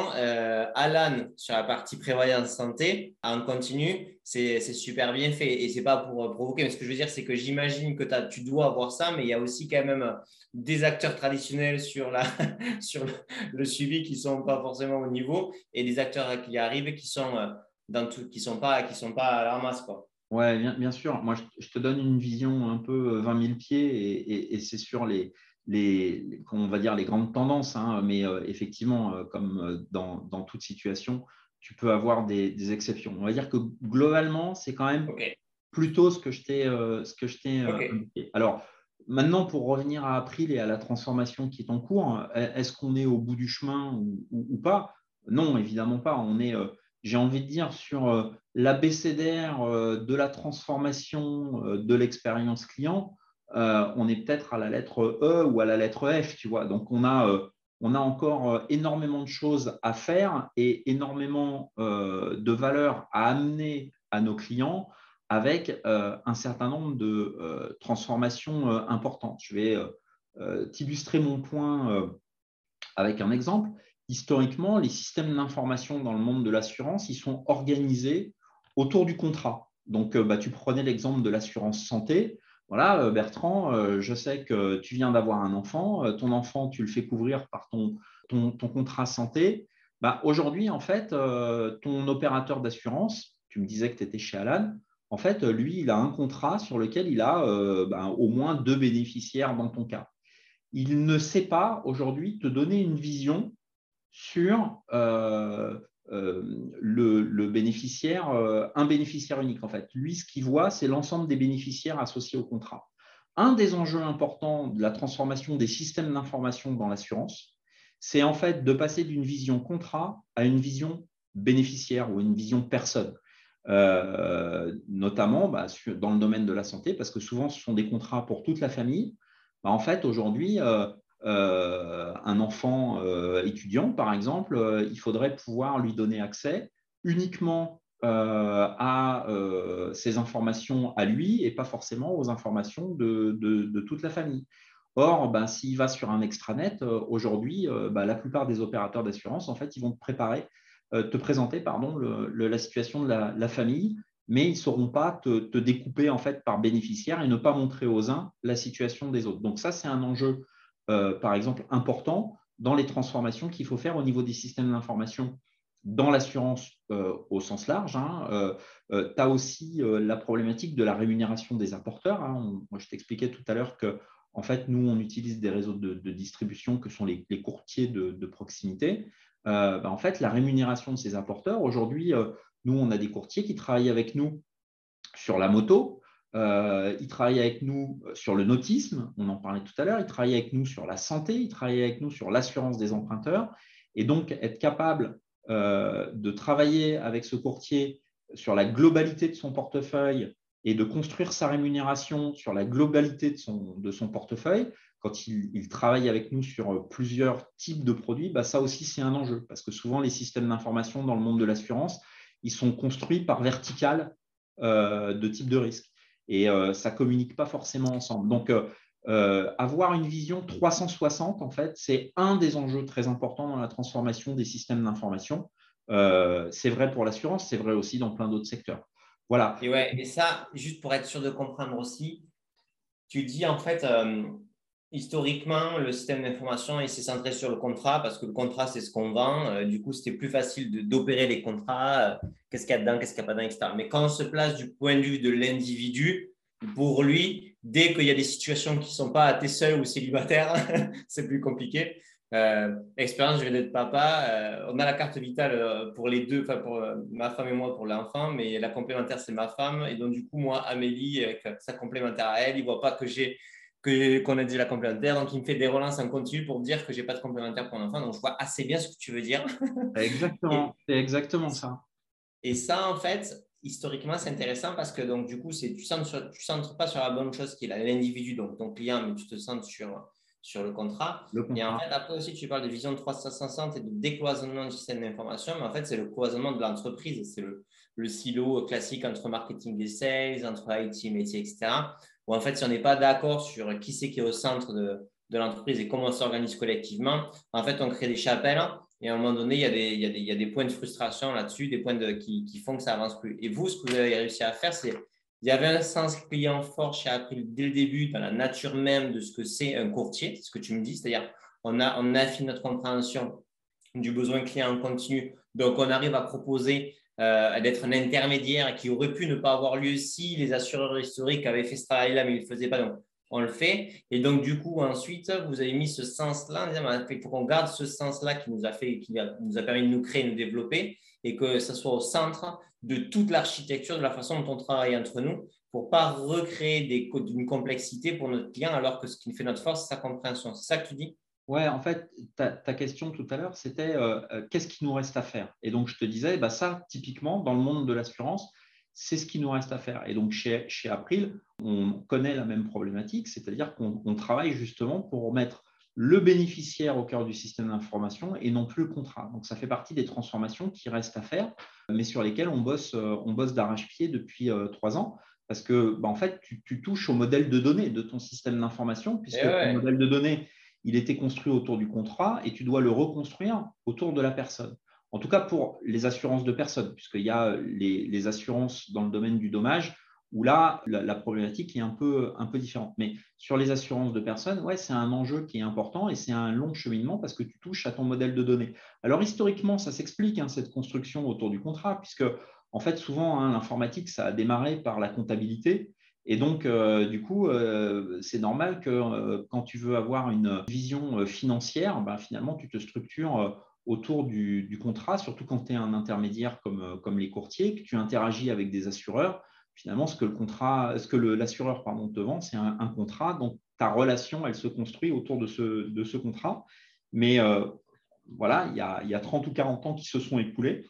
Alan, sur la partie prévoyance santé, en continu, c'est super bien fait. Et ce n'est pas pour provoquer, mais ce que je veux dire, c'est que j'imagine que tu dois avoir ça, mais il y a aussi quand même des acteurs traditionnels sur, la, [LAUGHS] sur le, suivi qui ne sont pas forcément au niveau et des acteurs qui arrivent qui sont dans tout, qui sont pas qui sont pas à la masse quoi. Oui, bien, sûr. Moi, je, te donne une vision un peu 20 euh, 000 pieds et, c'est sur les, les, on va dire les grandes tendances. Hein, mais euh, effectivement, euh, comme dans, toute situation, tu peux avoir des, exceptions. On va dire que globalement, c'est quand même plutôt ce que je t'ai ce que je t'ai Alors, maintenant, pour revenir à April et à la transformation qui est en cours, est-ce qu'on est au bout du chemin ou, pas? Non, évidemment pas. On est, j'ai envie de dire, sur l'abécédaire de la transformation de l'expérience client. On est peut-être à la lettre E ou à la lettre F, tu vois. Donc, on a a encore énormément de choses à faire et énormément de valeur à amener à nos clients avec un certain nombre de transformations importantes. Je vais t'illustrer mon point avec un exemple. Historiquement, les systèmes d'information dans le monde de l'assurance, ils sont organisés autour du contrat. Donc, bah, tu prenais l'exemple de l'assurance santé. Voilà, Bertrand, je sais que tu viens d'avoir un enfant. Ton enfant, tu le fais couvrir par ton, contrat santé. Bah, Aujourd'hui, en fait, ton opérateur d'assurance, tu me disais que tu étais chez Alan, en fait, lui, il a un contrat sur lequel il a bah, au moins deux bénéficiaires dans ton cas il ne sait pas aujourd'hui te donner une vision sur euh, euh, le, bénéficiaire, euh, un bénéficiaire unique en fait. Lui, ce qu'il voit, c'est l'ensemble des bénéficiaires associés au contrat. Un des enjeux importants de la transformation des systèmes d'information dans l'assurance, c'est en fait de passer d'une vision contrat à une vision bénéficiaire ou une vision personne. notamment bah, dans le domaine de la santé, parce que souvent ce sont des contrats pour toute la famille, bah, en fait, aujourd'hui, euh, euh, un enfant euh, étudiant, par exemple, il faudrait pouvoir lui donner accès uniquement à ces informations à lui et pas forcément aux informations de, toute la famille. Or, ben, s'il va sur un extranet, aujourd'hui, ben, la plupart des opérateurs d'assurance, en fait, ils vont te préparer, te présenter pardon, la situation de la famille mais ils ne sauront pas te, découper en fait par bénéficiaire et ne pas montrer aux uns la situation des autres. Donc ça, c'est un enjeu, euh, par exemple, important dans les transformations qu'il faut faire au niveau des systèmes d'information dans l'assurance euh, au sens large. Hein. Euh, tu as aussi la problématique de la rémunération des apporteurs. Hein. je t'expliquais tout à l'heure que en fait, nous, on utilise des réseaux de, distribution que sont les, courtiers de, proximité. Ben, en fait, la rémunération de ces apporteurs, aujourd'hui, nous, on a des courtiers qui travaillent avec nous sur la moto, euh, ils travaillent avec nous sur le nautisme, on en parlait tout à l'heure, ils travaillent avec nous sur la santé, ils travaillent avec nous sur l'assurance des emprunteurs. Et donc, être capable euh, de travailler avec ce courtier sur la globalité de son portefeuille et de construire sa rémunération sur la globalité de son, portefeuille, quand il, travaille avec nous sur plusieurs types de produits, bah ça aussi c'est un enjeu, parce que souvent les systèmes d'information dans le monde de l'assurance, ils sont construits par vertical euh, de type de risque. Et euh, ça ne communique pas forcément ensemble. Donc, euh, avoir une vision 360, en fait, c'est un des enjeux très importants dans la transformation des systèmes d'information. c'est vrai pour l'assurance, c'est vrai aussi dans plein d'autres secteurs. Voilà. Et, ouais, et ça, juste pour être sûr de comprendre aussi, tu dis en fait, historiquement, le système d'information s'est centré sur le contrat parce que le contrat, c'est ce qu'on vend. Euh, du coup, c'était plus facile d'opérer les contrats. Euh, qu'est-ce qu'il y a dedans, qu'est-ce qu'il n'y a pas dedans, etc. Mais quand on se place du point de vue de l'individu, pour lui, dès qu'il y a des situations qui ne sont pas à tes seul ou célibataire, [LAUGHS] c'est plus compliqué. Euh, expérience, je viens d'être papa. on a la carte vitale pour les deux, enfin pour ma femme et moi pour l'enfant, mais la complémentaire, c'est ma femme. Et donc, du coup, moi, Amélie, avec sa complémentaire à elle, il ne voit pas que j'ai qu'on a dit la complémentaire. Donc, il me fait des relances en continu pour dire que je n'ai pas de complémentaire pour mon enfant. Donc, je vois assez bien ce que tu veux dire. [LAUGHS] Exactement, c'est exactement ça. Et ça, en fait, historiquement, c'est intéressant parce que donc, du coup, tu ne tu centres pas sur la bonne chose qui est l'individu, donc ton client, mais tu te centres sur, sur le contrat. Et en fait, après aussi, tu parles de vision 360 et de décloisonnement du système d'information, mais en fait, c'est le cloisonnement de l'entreprise. C'est le, le, silo classique entre marketing et sales, entre IT, métier, etc où en fait, si on n'est pas d'accord sur qui c'est qui est au centre de, l'entreprise et comment on s'organise collectivement, en fait, on crée des chapelles et à un moment donné, il y a des, il y a des, points de frustration là-dessus, des points de, qui, font que ça avance plus. Et vous, ce que vous avez réussi à faire, c'est il y avait un sens client fort chez April dès le début, dans la nature même de ce que c'est un courtier, ce que tu me dis, c'est-à-dire on, a, on affine notre compréhension du besoin client en continu. Donc, on arrive à proposer euh, d'être un intermédiaire qui aurait pu ne pas avoir lieu si les assureurs historiques avaient fait ce travail-là, mais ils ne le faisaient pas. Donc, on le fait. Et donc, du coup, ensuite, vous avez mis ce sens-là, bah, il faut qu'on garde ce sens-là qui nous a fait, qui nous a permis de nous créer, de nous développer, et que ce soit au centre de toute l'architecture, de la façon dont on travaille entre nous, pour pas recréer des, une complexité pour notre client, alors que ce qui fait notre force, c'est sa compréhension. C'est ça que tu dis? Ouais, en fait, ta, question tout à l'heure, c'était qu'est-ce qui nous reste à faire? Et donc, je te disais, bah, ça, typiquement, dans le monde de l'assurance, c'est ce qui nous reste à faire. Et donc, chez, chez April, on connaît la même problématique, c'est-à-dire qu'on travaille justement pour mettre le bénéficiaire au cœur du système d'information et non plus le contrat. Donc, ça fait partie des transformations qui restent à faire, mais sur lesquelles on bosse, euh, on bosse d'arrache-pied depuis euh, trois ans. Parce que, bah, en fait, tu, touches au modèle de données de ton système d'information, puisque le modèle de données, il était construit autour du contrat et tu dois le reconstruire autour de la personne. En tout cas, pour les assurances de personnes, puisqu'il y a les, assurances dans le domaine du dommage, où là, la, problématique est un peu, un peu différente. Mais sur les assurances de personnes, ouais, c'est un enjeu qui est important et c'est un long cheminement parce que tu touches à ton modèle de données. Alors, historiquement, ça s'explique, hein, cette construction autour du contrat, puisque, en fait, souvent, hein, l'informatique, ça a démarré par la comptabilité. Et donc, euh, du coup, euh, c'est normal que euh, quand tu veux avoir une vision financière, ben, finalement, tu te structures autour du, contrat, surtout quand tu es un intermédiaire comme, comme les courtiers, que tu interagis avec des assureurs. Finalement, ce que le contrat, ce que l'assureur te vend, c'est un, contrat. Donc ta relation, elle se construit autour de ce, de ce contrat. Mais voilà, il y, a, y, a, 30 ou 40 ans qui se sont écoulés.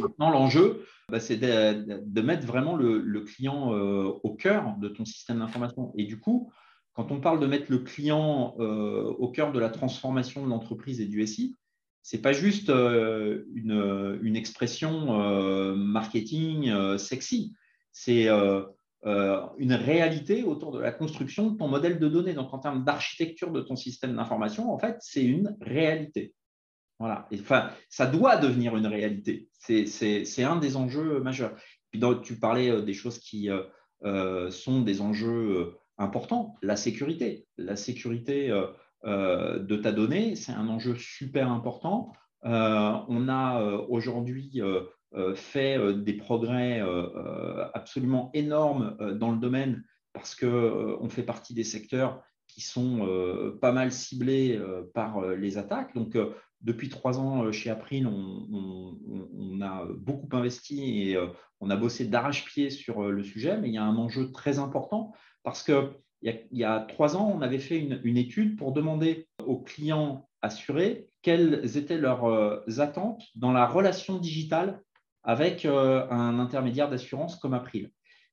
maintenant, l'enjeu, bah, c'est de, mettre vraiment le, client euh, au cœur de ton système d'information. Et du coup, quand on parle de mettre le client au cœur de la transformation de l'entreprise et du SI, c'est pas juste euh, une, expression euh, marketing euh, sexy, c'est une réalité autour de la construction de ton modèle de données. Donc, en termes d'architecture de ton système d'information, en fait, c'est une réalité. Voilà. enfin, ça doit devenir une réalité. C'est un des enjeux majeurs. Puis, tu parlais des choses qui sont des enjeux importants. La sécurité. La sécurité euh, de ta donnée. C'est un enjeu super important. Euh, on a euh, aujourd'hui fait des progrès absolument énormes dans le domaine parce qu'on fait partie des secteurs qui sont pas mal ciblés par les attaques. Donc, depuis trois ans chez April, on, a beaucoup investi et on a bossé d'arrache-pied sur le sujet, mais il y a un enjeu très important parce que il y, a, trois ans, on avait fait une, étude pour demander aux clients assurés quelles étaient leurs euh, attentes dans la relation digitale avec euh, un intermédiaire d'assurance comme April.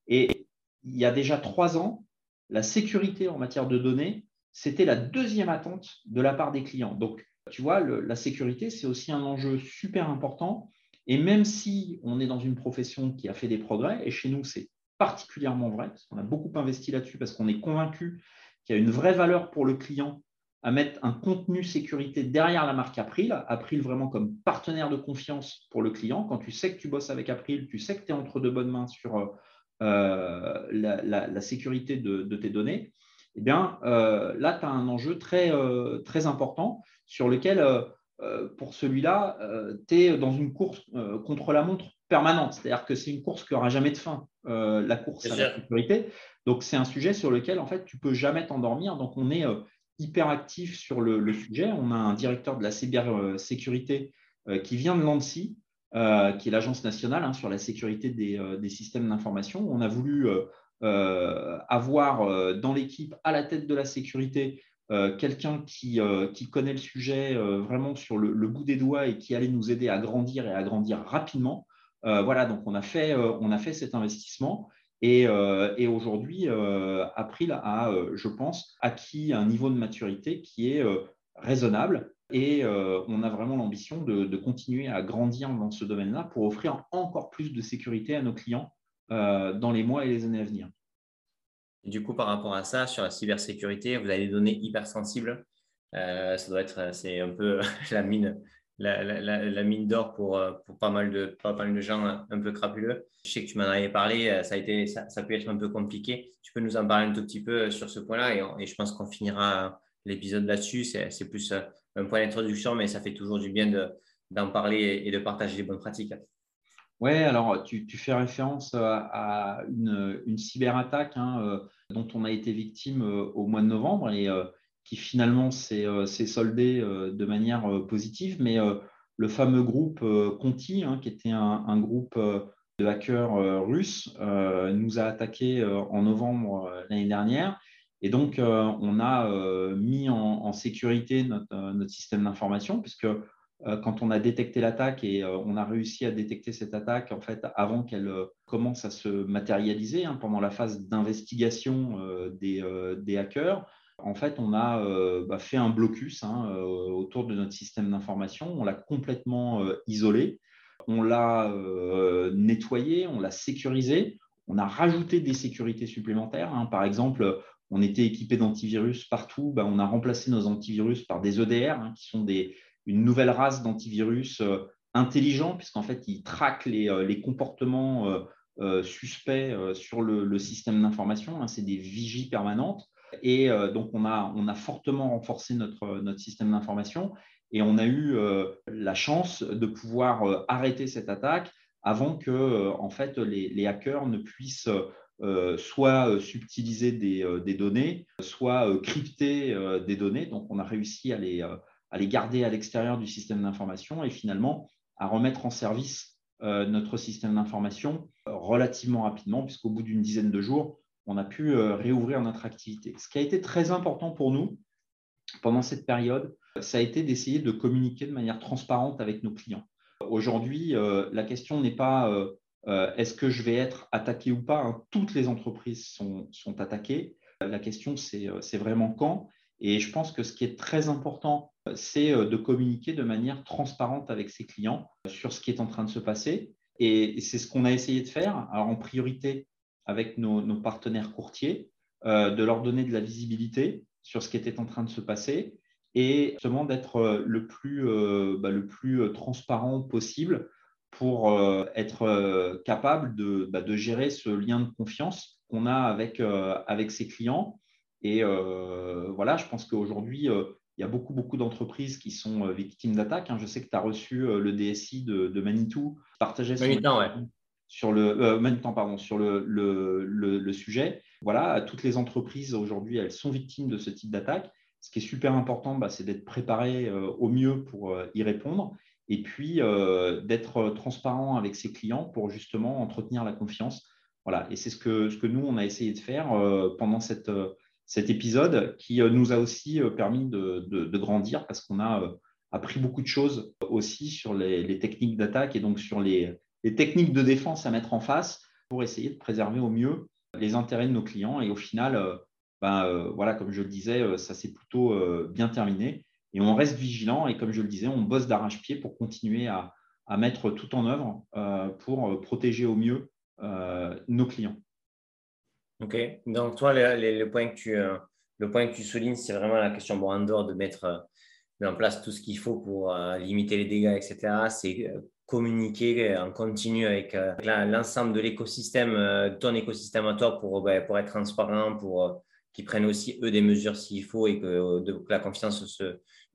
Et il y a déjà trois ans, la sécurité en matière de données, c'était la deuxième attente de la part des clients. Donc, tu vois, la sécurité, c'est aussi un enjeu super important. Et même si on est dans une profession qui a fait des progrès, et chez nous, c'est particulièrement vrai, parce qu'on a beaucoup investi là-dessus, parce qu'on est convaincu qu'il y a une vraie valeur pour le client à mettre un contenu sécurité derrière la marque April, April vraiment comme partenaire de confiance pour le client. Quand tu sais que tu bosses avec April, tu sais que tu es entre de bonnes mains sur euh, la, sécurité de, tes données, eh bien euh, là, tu as un enjeu très, euh, très important sur lequel, pour celui-là, tu es dans une course contre la montre permanente. C'est-à-dire que c'est une course qui n'aura jamais de fin, euh, la course à la sécurité. Donc, c'est un sujet sur lequel, en fait, tu peux jamais t'endormir. Donc, on est euh, hyper actif sur le, sujet. On a un directeur de la cybersécurité euh, qui vient de l'ANSI, qui est l'agence nationale hein, sur la sécurité des, systèmes d'information. On a voulu avoir dans l'équipe, à la tête de la sécurité, quelqu'un qui, connaît le sujet vraiment sur le, bout des doigts et qui allait nous aider à grandir et à grandir rapidement. Euh, voilà, donc on a fait, euh, on a fait cet investissement. Et, euh, aujourd'hui, April a, je pense, acquis un niveau de maturité qui est raisonnable. Et on a vraiment l'ambition de, continuer à grandir dans ce domaine-là pour offrir encore plus de sécurité à nos clients dans les mois et les années à venir. du coup, par rapport à ça, sur la cybersécurité, vous avez des données hyper sensibles. ça doit être, c'est un peu [LAUGHS] la mine, la, mine d'or pour, euh, pour pas, mal de, pas mal de gens un peu crapuleux. Je sais que tu m'en avais parlé, euh, ça, a été, ça, peut être un peu compliqué. Tu peux nous en parler un tout petit peu euh, sur ce point-là et, je pense qu'on finira l'épisode là-dessus. C'est plus un point d'introduction, mais ça fait toujours du bien d'en parler et de partager les bonnes pratiques. Oui, alors tu, tu, fais référence à une, une cyberattaque hein, dont on a été victime au mois de novembre et qui finalement s'est euh, soldé euh, de manière euh, positive, mais le fameux groupe Conti, hein, qui était un, groupe de hackers russes, nous a attaqué en novembre l'année dernière. Et donc, on a mis en, sécurité notre, notre système d'information, puisque quand on a détecté l'attaque et on a réussi à détecter cette attaque en fait avant qu'elle commence à se matérialiser hein, pendant la phase d'investigation des, des, hackers, en fait, on a bah, fait un blocus hein, autour de notre système d'information. On l'a complètement isolé, on l'a nettoyé, on l'a sécurisé. On a rajouté des sécurités supplémentaires. Hein. Par exemple, on était équipé d'antivirus partout. Bah, on a remplacé nos antivirus par des EDR, qui sont des, une nouvelle race d'antivirus euh, intelligents, puisqu'en fait, ils traquent les, euh, comportements euh, suspects sur le, système d'information. Hein, c'est des vigies permanentes. Et donc, on a, on a fortement renforcé notre, notre système d'information et on a eu la chance de pouvoir arrêter cette attaque avant que en fait, les, hackers ne puissent soit subtiliser des, des, données, soit crypter des données. Donc, on a réussi à les, à les garder à l'extérieur du système d'information et finalement à remettre en service euh, notre système d'information euh, relativement rapidement, puisqu'au bout d'une dizaine de jours, on a pu euh, réouvrir notre activité. Ce qui a été très important pour nous pendant cette période, ça a été d'essayer de communiquer de manière transparente avec nos clients. Aujourd'hui, la question n'est pas est-ce que je vais être attaqué ou pas. Hein. Toutes les entreprises sont, sont attaquées. La question, c'est vraiment quand. Et je pense que ce qui est très important, c'est euh, de communiquer de manière transparente avec ses clients sur ce qui est en train de se passer. Et c'est ce qu'on a essayé de faire, alors en priorité avec nos, partenaires courtiers, euh, de leur donner de la visibilité sur ce qui était en train de se passer et justement d'être euh, le plus, bah, le plus transparent possible pour être capable de, bah, de, gérer ce lien de confiance qu'on a avec, avec ses clients et euh, voilà, je pense qu'aujourd'hui, euh, il y a beaucoup, beaucoup d'entreprises qui sont euh, victimes d'attaques. Hein. Je sais que tu as reçu le DSI de, Manitou, partageait sur, le, Manitou, pardon, sur le, le, sujet. Voilà, toutes les entreprises aujourd'hui, elles sont victimes de ce type d'attaque. Ce qui est super important, bah, c'est d'être préparé au mieux pour y répondre et puis d'être transparent avec ses clients pour justement entretenir la confiance. Voilà, et c'est ce que, ce que nous, on a essayé de faire pendant cette, cet épisode qui euh, nous a aussi euh, permis de, grandir parce qu'on a euh, appris beaucoup de choses aussi sur les, techniques d'attaque et donc sur les, techniques de défense à mettre en face pour essayer de préserver au mieux les intérêts de nos clients. Et au final, ben, voilà, comme je le disais, ça s'est plutôt bien terminé. Et on reste vigilant et comme je le disais, on bosse d'arrache-pied pour continuer à, mettre tout en œuvre pour protéger au mieux nos clients. Ok. Donc, toi, le, point que tu, euh, le point que tu soulignes, c'est vraiment la question, en dehors de mettre euh, en place tout ce qu'il faut pour euh, limiter les dégâts, etc., c'est communiquer en continu avec l'ensemble de l'écosystème, ton écosystème à toi pour, ben, pour être transparent, pour qu'ils prennent aussi eux des mesures s'il faut et que, la confiance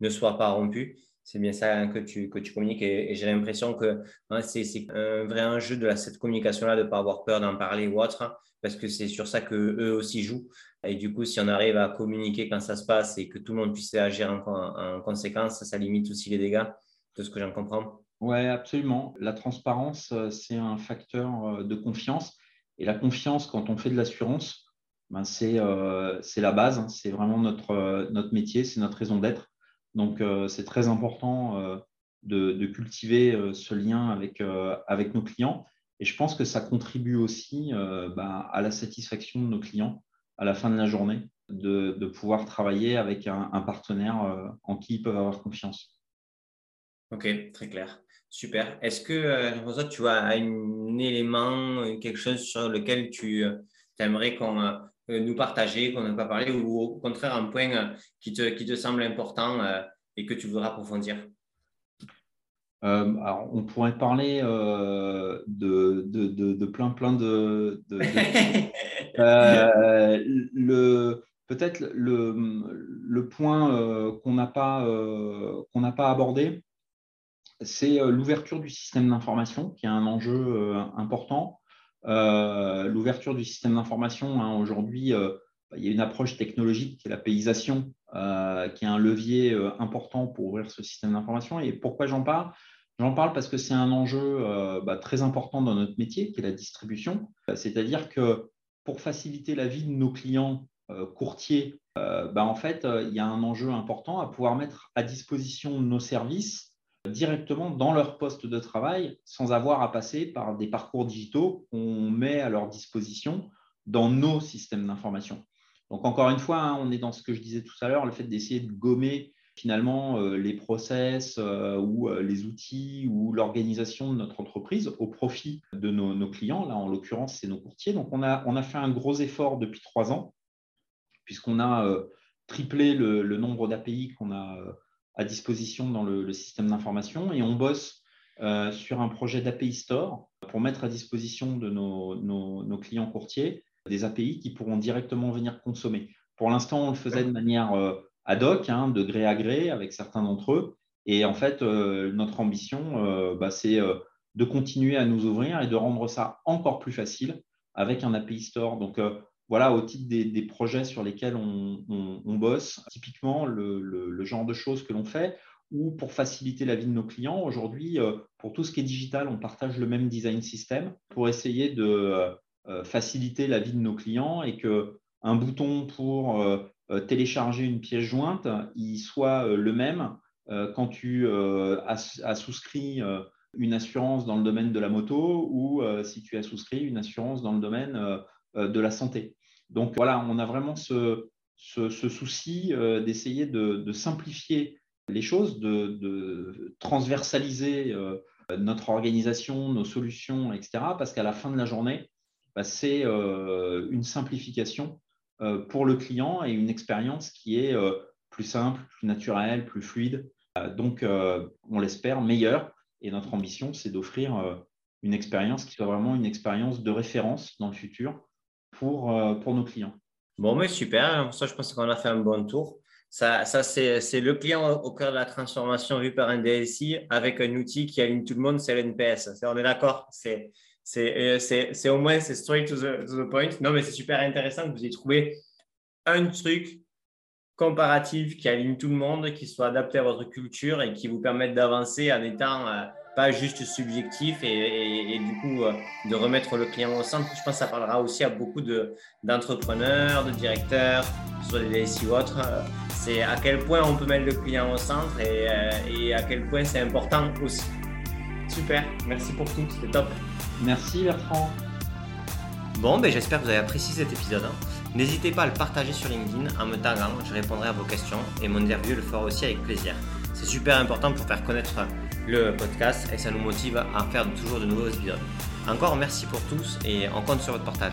ne soit pas rompue. C'est bien ça hein, que, tu, que tu communiques et, j'ai l'impression que hein, c'est un vrai enjeu de cette communication-là, de ne pas avoir peur d'en parler ou autre, parce que c'est sur ça qu'eux aussi jouent. Et du coup, si on arrive à communiquer quand ça se passe et que tout le monde puisse agir en, conséquence, ça, limite aussi les dégâts, de ce que j'en comprends. Oui, absolument. La transparence, euh, c'est un facteur euh, de confiance. Et la confiance, quand on fait de l'assurance, ben euh, c'est la base, hein. c'est vraiment notre, métier, c'est notre raison d'être. Donc, c'est très important de, cultiver ce lien avec nos clients. Et je pense que ça contribue aussi bah, à la satisfaction de nos clients à la fin de la journée, de, pouvoir travailler avec un, partenaire en qui ils peuvent avoir confiance. Ok, très clair. Super. Est-ce que, Rosa, tu as un élément, quelque chose sur lequel tu aimerais qu'on euh, nous partager, qu'on n'a pas parlé, ou au contraire un point euh, qui te, qui te semble important euh, et que tu voudrais approfondir? Alors, on pourrait parler de, de, de, plein, plein de. [LAUGHS] le, peut-être le, le, point qu'on n'a pas, qu'on n'a pas abordé, c'est l'ouverture du système d'information, qui est un enjeu important. Euh, l'ouverture du système d'information, hein, aujourd'hui, euh, il y a une approche technologique qui est la paysation, euh, qui est un levier important pour ouvrir ce système d'information. Et pourquoi j'en parle? J'en parle parce que c'est un enjeu bah, très important dans notre métier, qui est la distribution. C'est-à-dire que pour faciliter la vie de nos clients courtiers, bah, en fait, il y a un enjeu important à pouvoir mettre à disposition nos services directement dans leur poste de travail sans avoir à passer par des parcours digitaux qu'on met à leur disposition dans nos systèmes d'information. Donc encore une fois, hein, on est dans ce que je disais tout à l'heure, le fait d'essayer de gommer finalement euh, les process euh, ou euh, les outils ou l'organisation de notre entreprise au profit de nos, clients. Là, en l'occurrence, c'est nos courtiers. Donc on a, fait un gros effort depuis trois ans, puisqu'on a triplé le, nombre d'API qu'on a à disposition dans le, système d'information et on bosse sur un projet d'API Store pour mettre à disposition de nos, clients courtiers des API qui pourront directement venir consommer. Pour l'instant, on le faisait de manière euh, ad hoc, hein, de gré à gré avec certains d'entre eux. Et en fait, euh, notre ambition, bah, c'est de continuer à nous ouvrir et de rendre ça encore plus facile avec un API Store. Donc, voilà, au titre des, projets sur lesquels on, bosse, typiquement le, genre de choses que l'on fait, ou pour faciliter la vie de nos clients. Aujourd'hui, euh, pour tout ce qui est digital, on partage le même design system pour essayer de euh, faciliter la vie de nos clients et que un bouton pour euh, télécharger une pièce jointe, il soit le même quand tu as, souscrit une assurance dans le domaine de la moto ou si tu as souscrit une assurance dans le domaine de la santé. Donc voilà, on a vraiment ce, souci euh, d'essayer de, simplifier les choses, de, transversaliser euh, notre organisation, nos solutions, etc. Parce qu'à la fin de la journée, bah, c'est euh, une simplification pour le client et une expérience qui est plus simple, plus naturelle, plus fluide. donc, on l'espère, meilleure. Et notre ambition, c'est d'offrir une expérience qui soit vraiment une expérience de référence dans le futur pour, euh, pour nos clients. Bon, mais super. Ça, je pense qu'on a fait un bon tour. Ça, ça c'est le client au cœur de la transformation vu par un DSI avec un outil qui aligne tout le monde, c'est l'NPS. On est d'accord? C'est euh, au moins c'est straight to the, point. Non, mais c'est super intéressant que vous ayez trouvé un truc comparatif qui aligne tout le monde, qui soit adapté à votre culture et qui vous permette d'avancer en étant euh, pas juste subjectif et, du coup euh, de remettre le client au centre. Je pense que ça parlera aussi à beaucoup d'entrepreneurs, de, directeurs, soit des DSI ou autres. C'est à quel point on peut mettre le client au centre et, et à quel point c'est important aussi. Super, merci pour tout, c'était top. Merci Bertrand. Bon, ben, j'espère que vous avez apprécié cet épisode. N'hésitez pas à le partager sur LinkedIn en me taguant, je répondrai à vos questions et mon interview le fera aussi avec plaisir. C'est super important pour faire connaître le podcast et ça nous motive à faire toujours de nouveaux épisodes. Encore merci pour tous et on compte sur votre partage.